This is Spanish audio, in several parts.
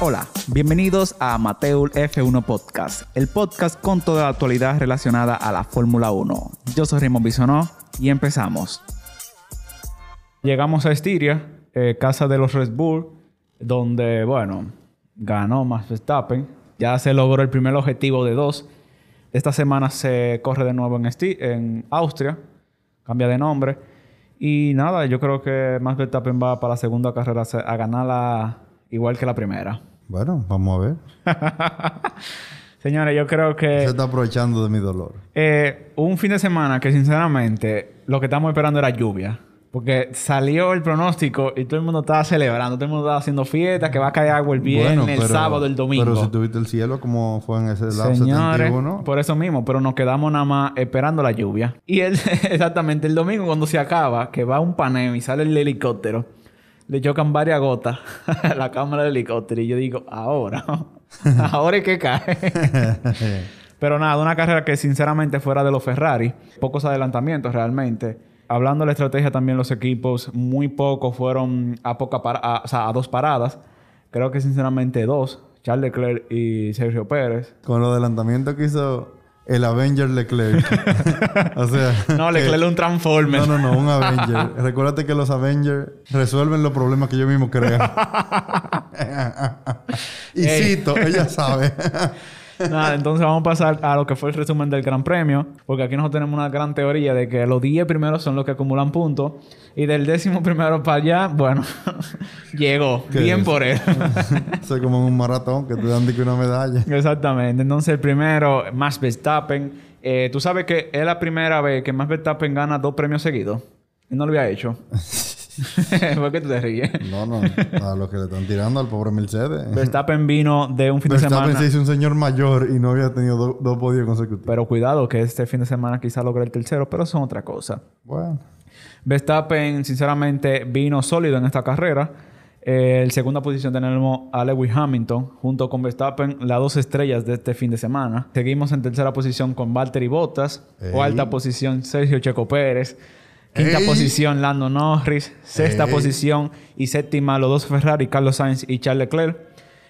Hola, bienvenidos a Mateul F1 Podcast, el podcast con toda la actualidad relacionada a la Fórmula 1. Yo soy Raymond Bisonó y empezamos. Llegamos a Estiria, eh, casa de los Red Bull, donde, bueno, ganó Max Verstappen. Ya se logró el primer objetivo de dos. Esta semana se corre de nuevo en, Esti- en Austria, cambia de nombre. Y nada, yo creo que Max Verstappen va para la segunda carrera a ganarla igual que la primera. Bueno, vamos a ver. Señores, yo creo Se que está aprovechando de mi dolor. eh, un fin de semana que sinceramente lo que estamos esperando era lluvia. Porque salió el pronóstico y todo el mundo estaba celebrando, todo el mundo estaba haciendo fiesta, que va a caer agua el viernes, el sábado, el domingo. Pero si tuviste el cielo, como fue en ese lado Señores, 71, por eso mismo, pero nos quedamos nada más esperando la lluvia. Y el, exactamente el domingo cuando se acaba, que va un paneo y sale el helicóptero, le chocan varias gotas a la cámara del helicóptero y yo digo, ahora, ahora es que cae. Pero nada, una carrera que sinceramente fuera de los Ferrari, pocos adelantamientos realmente. Hablando de la estrategia también los equipos, muy pocos fueron a poca para- a, o sea, a dos paradas. Creo que sinceramente dos, Charles Leclerc y Sergio Pérez. con los adelantamientos que hizo el Avenger Leclerc. o sea... No, Leclerc es un Transformer. No, no, no, un Avenger. Recuérdate que los Avengers resuelven los problemas que ellos mismos crean. y Ey. cito, ella sabe. Nada, entonces vamos a pasar a lo que fue el resumen del Gran Premio, porque aquí nosotros tenemos una gran teoría de que los 10 primeros son los que acumulan puntos y del décimo primero para allá, bueno, llegó. ¿Qué Bien es? por él. Es como en un maratón que te dan de que una medalla. Exactamente. Entonces el primero, Max Verstappen. Eh, Tú sabes que es la primera vez que Max Verstappen gana dos premios seguidos. Y no lo había hecho. ¿Por qué tú te ríes? No, no. A los que le están tirando al pobre Mercedes. Verstappen vino de un fin de Verstappen semana. se hizo un señor mayor y no había tenido do- dos podios consecutivos. Pero cuidado, que este fin de semana quizá logre el tercero, pero son otra cosa. Bueno. Verstappen, sinceramente, vino sólido en esta carrera. Eh, en segunda posición tenemos a Lewis Hamilton, junto con Verstappen, las dos estrellas de este fin de semana. Seguimos en tercera posición con Valtteri Bottas. Ey. Cuarta posición, Sergio Checo Pérez. Quinta Ey. posición, Lando Norris. Sexta Ey. posición y séptima, los dos Ferrari, Carlos Sainz y Charles Leclerc.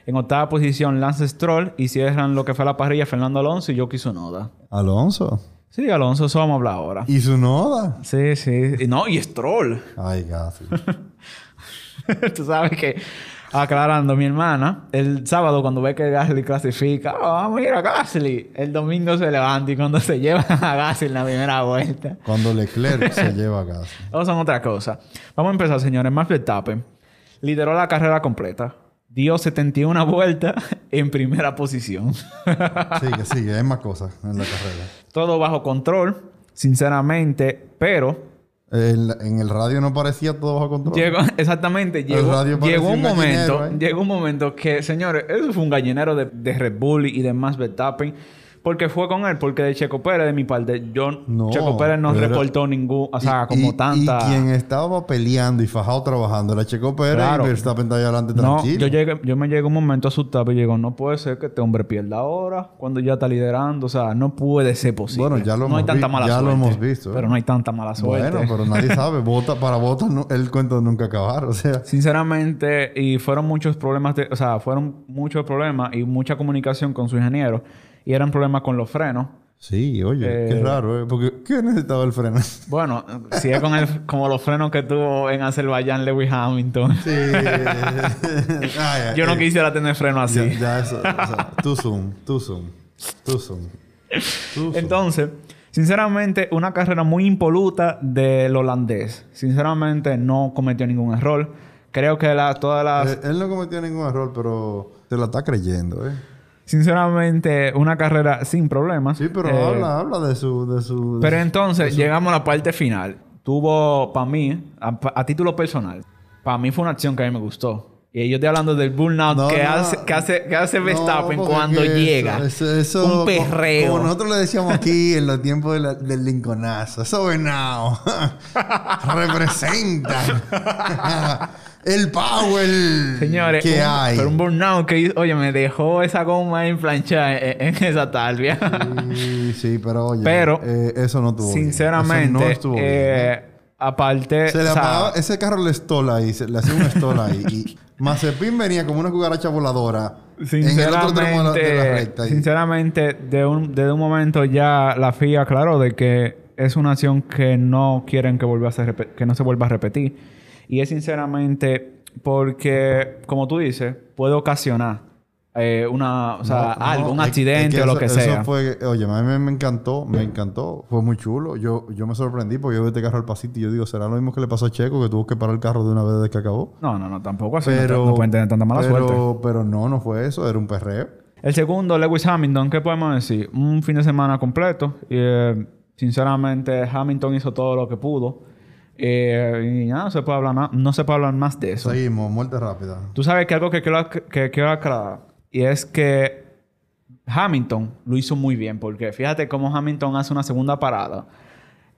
En octava posición, Lance Stroll. Y cierran lo que fue la parrilla, Fernando Alonso y Yuki Tsunoda. Alonso. Sí, Alonso, eso vamos a hablar ahora. Y su noda. Sí, sí. Y no, y Stroll. Ay, casi. Tú sabes que, aclarando, mi hermana, el sábado cuando ve que Gasly clasifica, oh, vamos a ir a Gasly. El domingo se levanta y cuando se lleva a Gasly en la primera vuelta. Cuando Leclerc se lleva a casa. Eso son otra cosa. Vamos a empezar, señores. Max Verstappen lideró la carrera completa. Dio 71 vueltas en primera posición. Sigue, sigue. Hay más cosas en la carrera. Todo bajo control, sinceramente, pero El- en el radio no parecía todo bajo control. Llegó, exactamente, llegó, llegó un momento, ¿eh? llegó un momento que, señores, eso fue un gallinero de, de Red Bull y de Max Verstappen. Porque fue con él, porque de Checo Pérez, de mi parte, yo, No, Checo Pérez no pero- reportó ningún, o sea, Y- como y- tanta... Y quien estaba peleando y fajado trabajando era Checo Pérez Claro. y Verstappen adelante No, tranquilo. yo, llegué, yo me llegué un momento asustado y digo, no puede ser que este hombre pierda ahora cuando ya está liderando. O sea, no puede ser posible. Bueno, ya lo no hay hemos tanta vi- mala ya lo hemos visto, ¿eh? Pero no hay tanta mala suerte. Bueno, pero nadie sabe. Vota, para votar no- el cuento nunca acabar. O sea, Sinceramente, y fueron muchos problemas, de, o sea, fueron muchos problemas y mucha comunicación con su ingeniero. Y eran problemas con los frenos. sí, oye, Eh, qué raro, ¿eh? Porque ¿qué necesitaba el freno? Bueno, si es con el, como los frenos que tuvo en Azerbaiyán Lewis Hamilton. Sí. Ay, Yo no eh, quisiera tener freno así. Ya, ya eso. O sea, tú zoom, tú zoom, tú zoom. tú zoom. Entonces, sinceramente, una carrera muy impoluta del holandés. Sinceramente, no cometió ningún error. Creo que la, todas las... Eh, él no cometió ningún error, pero se la está creyendo, ¿eh? Sinceramente, una carrera sin problemas. Sí, pero Eh, habla, habla de su... De su Pero su- entonces, llegamos a la parte final. Tuvo, para mí, a, a título personal, para mí fue una acción que a mí me gustó. Y yo estoy hablando del burnout No, que, no. hace, que hace que hace Verstappen cuando eso- llega. Eso, eso- un como- perreo. Como, nosotros le decíamos aquí en los tiempos de la- del Lincolnazo. Eso venado. Representa. el power Señores, que un- hay. pero un burnout que oye, me dejó esa goma en plancha en, en esa talvia. Sí, sí, pero oye. Pero, eh, eso no bien. Sinceramente, no estuvo bien, eh, aparte... Se le o sea, apagaba, ese carro le estola ahí, se, le hacía un estola ahí. Y Mazepin venía como una cucaracha voladora en el otro de la, de la Sinceramente, recta. sinceramente, de un, desde un momento ya la FIA aclaró de que es una acción que no quieren que vuelva a ser que no se vuelva a repetir. Y es sinceramente porque, como tú dices, puede ocasionar eh, una, o sea, No, algo, no, un es- accidente o lo que eso sea. fue, oye, a mí me encantó, me encantó. Fue muy chulo. Yo, yo me sorprendí porque yo vi este carro al pasito y yo digo, ¿será lo mismo que le pasó a Checo que tuvo que parar el carro de una vez desde que acabó? No, no, no, tampoco así. no no, pueden tener tanta mala pero, suerte. Pero no, no fue eso. Era un perreo. El segundo, Lewis Hamilton, ¿qué podemos decir? Un fin de semana completo. Y, eh, sinceramente, Hamilton hizo todo lo que pudo. Eh, y nada, no se puede hablar, na- no se puede hablar más de eso. Seguimos, muerte rápida. Tú sabes que algo que quiero, que quiero aclarar. Y es que Hamilton lo hizo muy bien. Porque fíjate cómo Hamilton hace una segunda parada.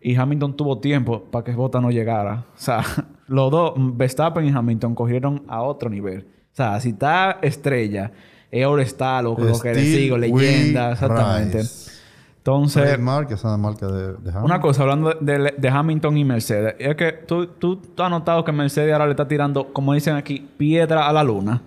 Y Hamilton tuvo tiempo para que Bota no llegara. O sea, los dos, Verstappen y Hamilton, cogieron a otro nivel. O sea, si está estrella, es All Star, lo, lo que le sigo, leyenda, exactamente. rise. Entonces, Fred marca de, de una cosa, hablando de, de- Hamilton y Mercedes, es que tú, tú, has notado que Mercedes ahora le está tirando, como dicen aquí, piedra a la luna.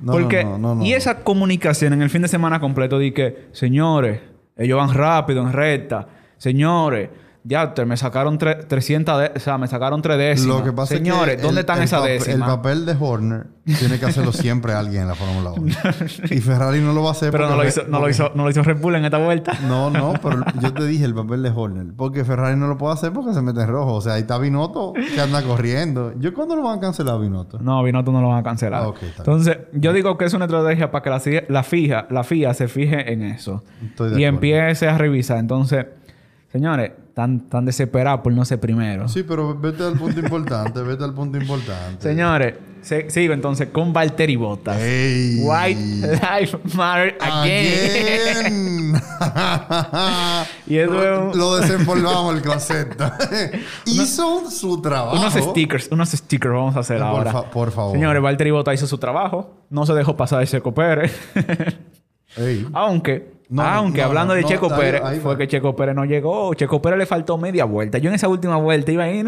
No, Porque, no, no, no, y esa comunicación en el fin de semana completo de que, señores, ellos van rápido en recta, señores, ya te- me sacaron tre- 300, de- o sea, me sacaron tres décimas. Lo que pasa señores, es que ¿dónde el- están el esas décimas? El papel de Horner tiene que hacerlo siempre alguien en la Fórmula 1. y Ferrari no lo va a hacer Pero no lo, hizo, no, lo hizo, no lo hizo Red Bull en esta vuelta. No, no, pero yo te dije el papel de Horner. Porque Ferrari no lo puede hacer porque se mete en rojo. O sea, ahí está Binotto que anda corriendo. ¿Yo cuándo lo van a cancelar Binotto? No, Binotto no lo van a cancelar. Ah, bien. Entonces, yo digo que es una estrategia para que la, la FIA, la FIA se fije en eso. Estoy de y acuerdo. empiece a revisar. Entonces, señores, tan, tan desesperados por no ser primero. Sí, pero vete al punto importante. vete al punto importante. Señores, se- sigo entonces con Valtteri Bottas. ¡Ey! White Life Matter again. Again. Y eso lo, lo desempolvamos el concepto. Hizo su trabajo. unos stickers, unos stickers vamos a hacer Por ahora. fa- por favor. Señores, Valtteri Bottas hizo su trabajo. No se dejó pasar Pérez. Ey. Aunque, No, aunque no, hablando de Checo Pérez, ahí fue que Checo Pérez no llegó. Checo Pérez le faltó media vuelta. Yo en esa última vuelta iba ahí,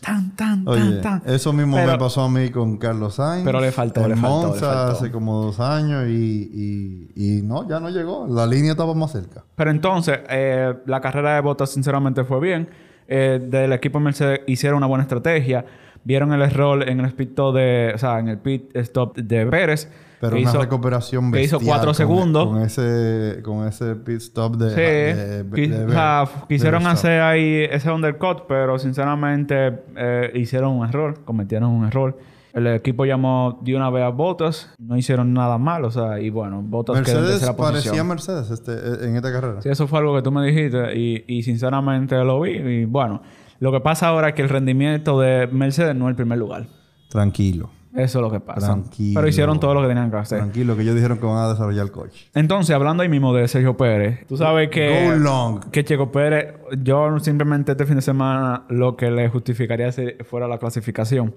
tan, tan, Oye, tan, tan. eso mismo Pero- me pasó a mí con Carlos Sainz. Pero le faltó, le faltó, le Monza faltó. hace como dos años y, y, y no, ya no llegó. La línea estaba más cerca. Pero entonces, eh, la carrera de Bottas sinceramente fue bien. Eh, del equipo Mercedes hicieron una buena estrategia. Vieron el error en el pit de... O sea, en el pit stop de Pérez. Pero que una hizo- recuperación que hizo bestial cuatro con- segundos. Con ese, con ese pit stop de... Sí, de- de- qui- de- o sea, quisieron hacer ahí ese undercut, pero sinceramente eh, hicieron un error, cometieron un error. El equipo llamó de una vez a Bottas, no hicieron nada mal, o sea, y bueno, Bottas quedó en Mercedes tercera parecía posición. Mercedes este, en esta carrera. Sí, eso fue algo que tú me dijiste y, y sinceramente lo vi. Y bueno, lo que pasa ahora es que el rendimiento de Mercedes no es el primer lugar. Tranquilo. Eso es lo que pasa. Tranquilo. Pero hicieron todo lo que tenían que hacer. Tranquilo, que ellos dijeron que van a desarrollar el coche. Entonces, hablando ahí mismo de Sergio Pérez, tú sabes que... Go long. Que Checo Pérez, yo simplemente este fin de semana lo que le justificaría si fuera la clasificación.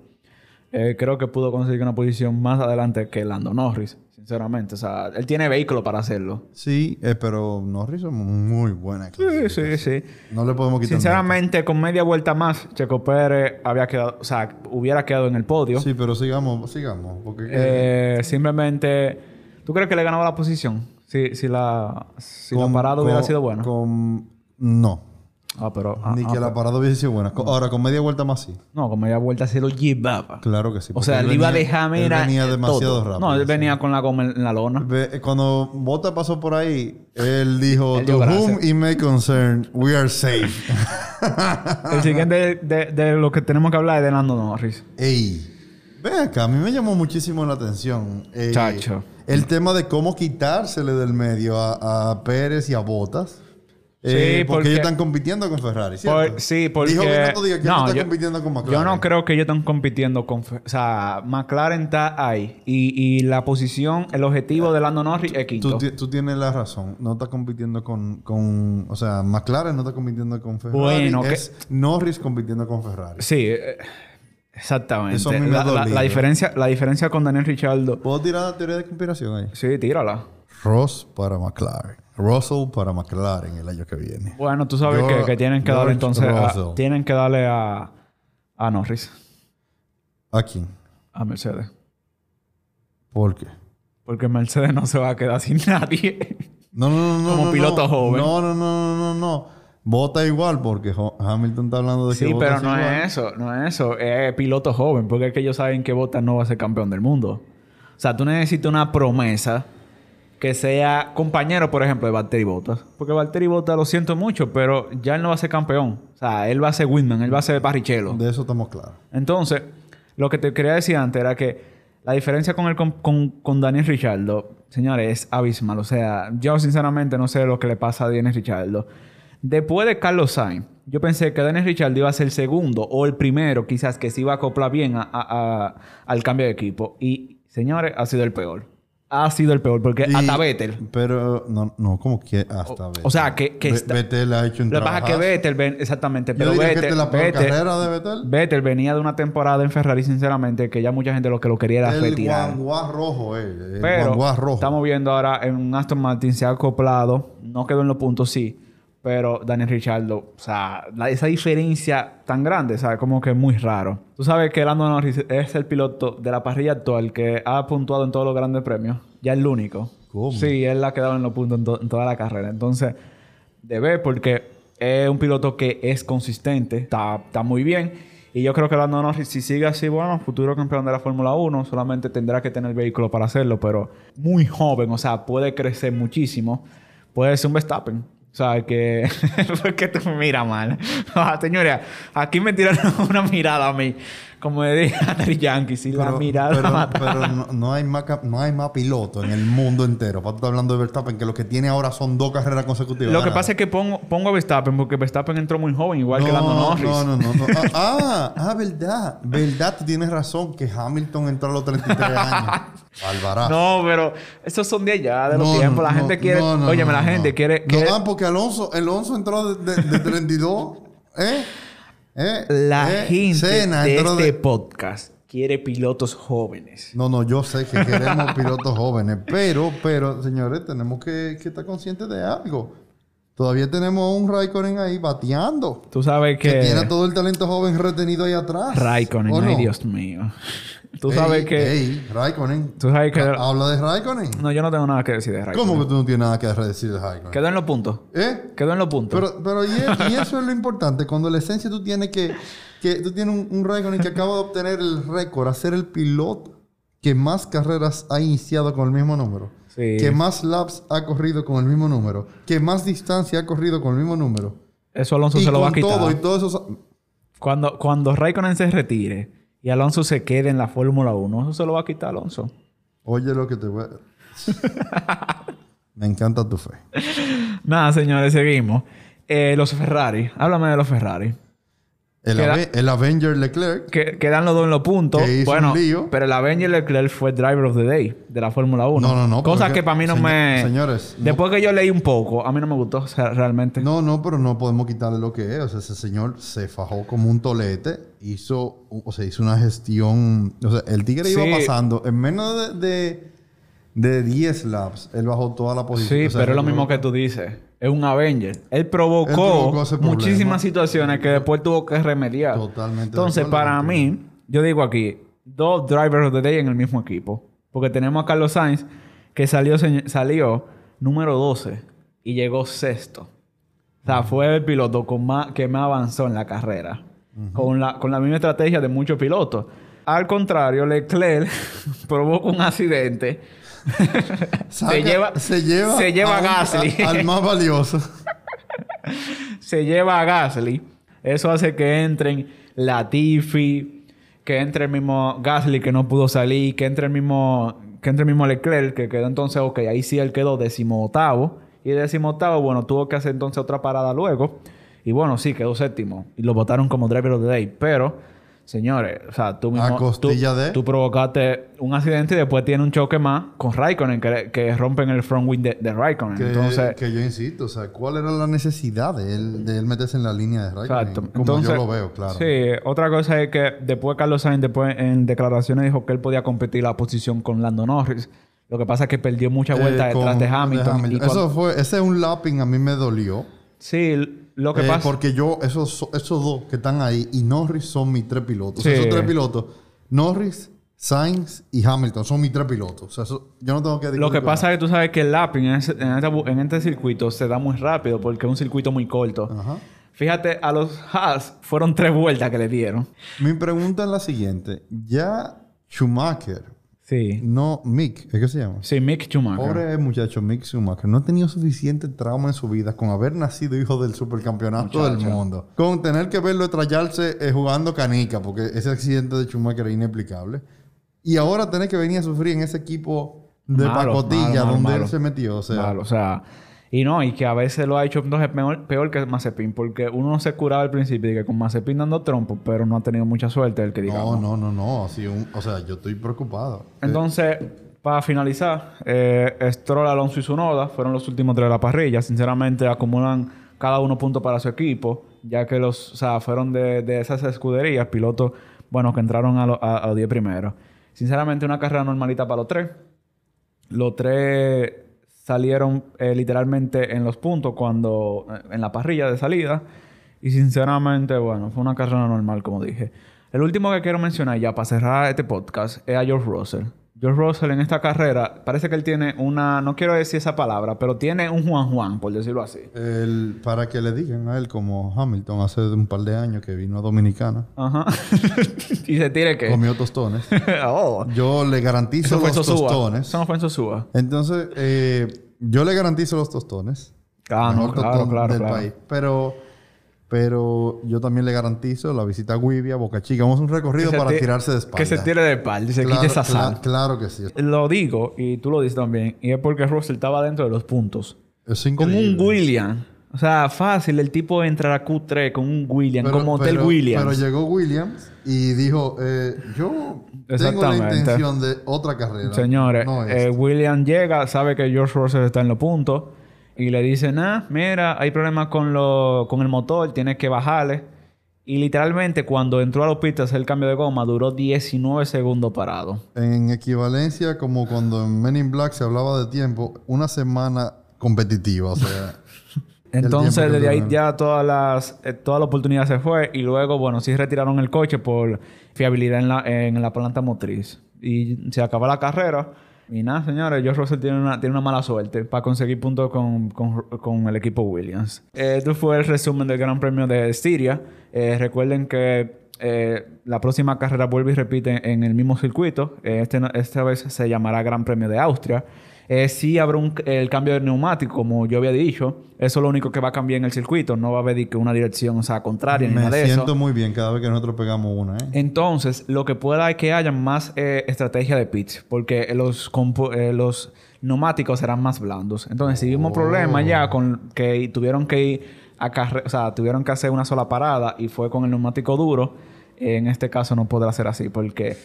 Eh, creo que pudo conseguir una posición más adelante que Lando Norris, sinceramente. O sea, él tiene vehículo para hacerlo. Sí, eh, pero Norris es muy buena. Sí, sí, sí. No le podemos quitar Sinceramente, con media vuelta más, Checo Pérez había quedado, o sea, hubiera quedado en el podio. Sí, pero sigamos, sigamos. Porque Eh, simplemente, ¿tú crees que le ganaba la posición? Si, si la, si la con- parada hubiera sido buena. Con... No. Ah, pero. ah, Ni ah, que la parada hubiese sido buena. Ahora, con media vuelta más sí. No, con media vuelta se lo llevaba. Claro que sí. O sea, él iba a venía- dejar, él venía demasiado todo. rápido. No, él sí. venía con la goma en la lona. Ve- Cuando Bota pasó por ahí, él dijo, Él to whom it may concern, we are safe. El siguiente de, de lo que tenemos que hablar es de Lando Norris. Ey, ven acá, a mí me llamó muchísimo la atención. Chacho. El tema de cómo quitársele del medio a, a Pérez y a Botas. Eh, Sí, porque, porque- ellos están compitiendo con Ferrari. Por- sí, porque... Dijo Díaz que no, está yo- compitiendo con McLaren. Yo no creo que ellos están compitiendo con... O sea, McLaren está ahí. Y, y la posición, el objetivo de Lando Norris es quinto. Tú, ti- tú tienes la razón. No está compitiendo con, con... O sea, McLaren no está compitiendo con Ferrari. Bueno, que- Norris compitiendo con Ferrari. Sí, eh, exactamente. Eso a mí me ha la, la- diferencia, la diferencia con Daniel Ricciardo... ¿Puedo tirar la teoría de conspiración ahí? Sí, tírala. Ross para McLaren. Russell para McLaren el año que viene. Bueno, tú sabes George- que, que tienen que darle entonces... a- tienen que darle a... A Norris. ¿A quién? A Mercedes. ¿Por qué? Porque Mercedes no se va a quedar sin nadie. No, no, no, no. Como no, piloto no. joven. No, no, no, no, no, no. Vota igual porque Hamilton está hablando de que Sí, pero no igual. es eso, no es eso. Es piloto joven, porque es que ellos saben que Bottas no va a ser campeón del mundo. O sea, tú necesitas una promesa que sea compañero, por ejemplo, de Valtteri Bottas. Porque Valtteri Bottas lo siento mucho, pero ya él no va a ser campeón. O sea, él va a ser Whitman, él va a ser Barrichello. De eso estamos claros. Entonces, lo que te quería decir antes era que la diferencia con, el, con, con- con Daniel Richardo, señores, es abismal. O sea, yo sinceramente no sé lo que le pasa a Daniel Richardo. Después de Carlos Sainz, yo pensé que Daniel Richardo iba a ser el segundo o el primero, quizás, que se iba a acoplar bien a- a- a- al cambio de equipo. Y, señores, ha sido el peor. Ha sido el peor, porque Y- hasta Vettel. Pero, no, no, como que hasta Vettel. O sea, que, que está- Vettel ha hecho un Lo que pasa es que. Vettel, ven- exactamente, pero Vettel, la Vettel- carrera de Vettel. Vettel venía de una temporada en Ferrari, sinceramente, que ya mucha gente lo que lo quería era El retirar. guanguá rojo, eh. El Pero guanguá rojo. estamos viendo ahora en un Aston Martin se ha acoplado, no quedó en los puntos, sí, pero Daniel Ricciardo, o sea, la- esa diferencia tan grande, ¿sabes? Como que es muy raro. Tú sabes que Lando Norris es el piloto de la parrilla actual que ha puntuado en todos los grandes premios, ya es el único. ¿Cómo? Sí, él ha quedado en los puntos en, to- en toda la carrera. Entonces, debe porque es un piloto que es consistente, está, está muy bien. Y yo creo que Lando Norris, si sigue así, bueno, futuro campeón de la Fórmula 1, solamente tendrá que tener vehículo para hacerlo, pero muy joven, o sea, puede crecer muchísimo. Puede ser un Verstappen. O sea, que... ¿Por qué tú me miras mal? Ah, Señores, aquí me tiraron una mirada a mí. Como a Daddy Yankee, si la mirada pero, mata. pero no, no hay más, no hay más pilotos en el mundo entero. Para tú estar hablando de Verstappen, que lo que tiene ahora son dos carreras consecutivas. Lo que pasa es que pongo, pongo a Verstappen porque Verstappen entró muy joven, igual que Lando Norris. No, no, no. no. Ah, ah, ah, verdad. Verdad, tú tienes razón que Hamilton entró a los 33 años. Alvarado. No, pero esos son de allá, de los tiempos. La gente quiere... Óyeme, la gente quiere... No, quiere- ah, porque Alonso, Alonso entró de, de, de 32. ¿Eh? ¿Eh? la ¿Eh? gente de este de- podcast quiere pilotos jóvenes. No, no, yo sé que queremos pilotos jóvenes, pero, pero, señores, tenemos que, que estar conscientes de algo. Todavía tenemos un Raikkonen ahí bateando. Tú sabes que... Que tiene todo el talento joven retenido ahí atrás. Raikkonen, ¿O ay no? Dios mío. Tú Ey, sabes que... Ey, Raikkonen. Tú sabes que... Ha- Habla de Raikkonen. No, yo no tengo nada que decir de Raikkonen. ¿Cómo que tú no tienes nada que decir de Raikkonen? Quedó en los puntos. ¿Eh? Quedó en los puntos. Pero, pero y, y eso es lo importante. Cuando la esencia tú tienes que... que tú tienes un, un Raikkonen que acaba de obtener el récord a ser el piloto que más carreras ha iniciado con el mismo número. Sí. Que más laps ha corrido con el mismo número. Que más distancia ha corrido con el mismo número. Eso Alonso y se lo va a quitar. todo y todo eso... Cuando, cuando Raikkonen se retire y Alonso se quede en la Fórmula 1, eso se lo va a quitar Alonso. Oye lo que te voy a... Me encanta tu fe. Nada, señores, seguimos. Eh, los Ferrari. Háblame de los Ferrari. El, Queda- Ave- el Avenger Leclerc. Que, quedan los dos en los puntos. Que hizo bueno, un lío. pero el Avenger Leclerc fue Driver of the Day de la Fórmula 1. No, no, no, Cosas que para mí no señor- me... señores, no- Después que yo leí un poco, a mí no me gustó o sea, realmente. No, no, pero no podemos quitarle lo que es. O sea, ese señor se fajó como un tolete. Hizo, o sea, hizo una gestión. O sea, el tigre Sí. iba pasando. En menos de, de, de 10 laps, él bajó toda la posición. Sí, O sea, pero es lo mismo que tú dices. Es un Avenger. Él provocó, Él muchísimas situaciones que después tuvo que remediar. Totalmente Entonces, para mí, yo digo aquí, dos drivers of the day en el mismo equipo. Porque tenemos a Carlos Sainz, que salió, salió número 12 y llegó sexto. O sea, fue el piloto con más, que más avanzó en la carrera. con, la, con la misma estrategia de muchos pilotos. Al contrario, Leclerc provoca un accidente. Saca- se lleva, se lleva, se lleva a un- Gasly. a- al más valioso. se lleva a Gasly. Eso hace que entren Latifi, que entre el mismo Gasly que no pudo salir, que entre el mismo, que entre el mismo Leclerc, que quedó entonces, ok, ahí sí él quedó decimoctavo. Y decimoctavo, bueno, tuvo que hacer entonces otra parada luego. Y bueno, sí, quedó séptimo. Y lo votaron como driver of the day. Pero, señores, o sea, tú mismo... A costilla tú, de- tú provocaste un accidente y después tiene un choque más con Raikkonen, que, que rompen el front wing de, de Raikkonen. Que, entonces... que yo insisto, o sea, ¿cuál era la necesidad de él, de él meterse en la línea de Raikkonen? Exacto. Como Entonces, yo lo veo, claro. Sí, otra cosa es que después Carlos Sainz después en declaraciones dijo que él podía competir la posición con Lando Norris. Lo que pasa es que perdió muchas Eh, vueltas con- detrás de Hamilton. cuando- Eso fue, ese un lapping a mí me dolió. Sí, Lo que Eh, pasa... Porque yo, esos, esos dos que están ahí y Norris son mis tres pilotos. O sea, Sí. esos tres pilotos, Norris, Sainz y Hamilton son mis tres pilotos. O sea, eso- yo no tengo que Lo que pasa es que tú sabes que el lapping en, ese- en este, en este circuito se da muy rápido porque es un circuito muy corto. Ajá. Fíjate, a los Haas fueron tres vueltas que le dieron. Mi pregunta es la siguiente. Ya Schumacher, Sí. no Mick, ¿es que se llama? Sí, Mick Schumacher. Pobre muchacho Mick Schumacher, no ha tenido suficiente trauma en su vida con haber nacido hijo del supercampeonato del Muchacho. mundo. Con tener que verlo estrellarse eh, jugando canica, porque ese accidente de Schumacher es inexplicable. Y ahora tener que venir a sufrir en ese equipo de Malo, pacotilla malo, malo, donde él se metió. O sea, o sea, y no, y que a veces lo ha hecho entonces peor, peor que Mazepin, porque uno no se curaba al principio y que con Mazepin dando trompo, pero no ha tenido mucha suerte el que no, digamos. no, no, no. Así un- o sea, yo estoy preocupado. Entonces, para finalizar, eh, Stroll, Alonso y Sunoda fueron los últimos tres de la parrilla. Sinceramente, acumulan cada uno punto para su equipo, ya que los, o sea, fueron de, de esas escuderías, pilotos, bueno, que entraron a, lo- a, a los 10 primeros. Sinceramente, una carrera normalita para los tres. Los tres salieron eh, literalmente en los puntos cuando eh, en la parrilla de salida. Y sinceramente bueno fue una carrera normal como dije. El último que quiero mencionar ya para cerrar este podcast es a George Russell George Russell en esta carrera parece que él tiene una no quiero decir esa palabra pero tiene un Juan Juan por decirlo así El- para que le digan a él como Hamilton hace un par de años que vino a Dominicana, ajá y se tire que comió tostones. oh Yo le garantizo eso fue los Sosúa tostones. eso no fue en Sosúa Entonces, eh, yo le garantizo los tostones. ah no claro claro del claro país. Pero, pero yo también le garantizo la visita a Guivia, Boca Chica. Vamos a un recorrido para ti- tirarse de espalda. que se tire de espalda y se claro, quite esa sal claro que sí. Lo digo, y tú lo dices también, y es porque Russell estaba dentro de los puntos. Es Con increíble. un William. O sea, fácil el tipo entra a Q3 con un William, Pero- como Hotel pero- Williams. Pero llegó Williams y dijo, eh, yo tengo la intención de otra carrera. Señores, No eh. William llega, sabe que George Russell está en los puntos y le dice, nah, mira, hay problemas con, lo, con el motor, tienes que bajarle. Y literalmente cuando entró a los pits a hacer el cambio de goma, duró 19 segundos parado. En equivalencia, como cuando en Men in Black se hablaba de tiempo, una semana competitiva. O sea, Entonces, desde ahí ya todas las, eh, toda la oportunidad se fue. Y luego, bueno, sí retiraron el coche por fiabilidad en la, en la planta motriz. Y se acaba la carrera. Y nada, señores, George Russell tiene una, tiene una mala suerte para conseguir puntos con, con- con el equipo Williams. Eh, Esto fue el resumen del Gran Premio de Estiria. Eh, recuerden que eh, la próxima carrera vuelve y repite en el mismo circuito. Eh, este, esta vez se llamará Gran Premio de Austria. Eh, sí habrá un- el cambio de neumático, como yo había dicho. Eso es lo único que va a cambiar en el circuito. No va a haber que una dirección, o sea, contraria ni Me nada de siento eso. muy bien cada vez que nosotros pegamos una, ¿eh? Entonces, lo que pueda es que haya más eh, estrategia de pits, porque los, eh, los neumáticos serán más blandos. Entonces, si vimos problemas ya con que tuvieron que ir a o sea, tuvieron que hacer una sola parada y fue con el neumático duro, en este caso no podrá ser así, porque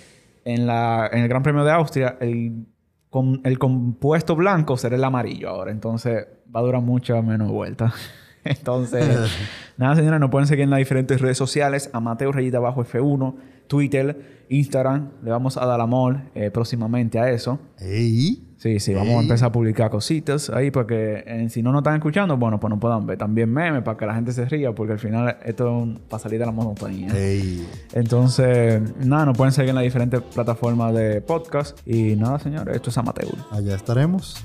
en, la, en el Gran Premio de Austria, el, com- el compuesto blanco será el amarillo ahora. Entonces, va a durar mucho menos vueltas. Entonces, nada, señores, nos pueden seguir en las diferentes redes sociales. Amateo Rayita Abajo F1, Twitter, Instagram. Le vamos a dar amor eh, próximamente a eso. Sí, sí, vamos a empezar a publicar cositas ahí para que eh, si no nos están escuchando, bueno, pues nos puedan ver. También memes para que la gente se ría, porque al final esto es un- para salir de la monotonía. Entonces, nada, nos pueden seguir en las diferentes plataformas de podcast. Y nada, señores, esto es Amateur. Allá estaremos.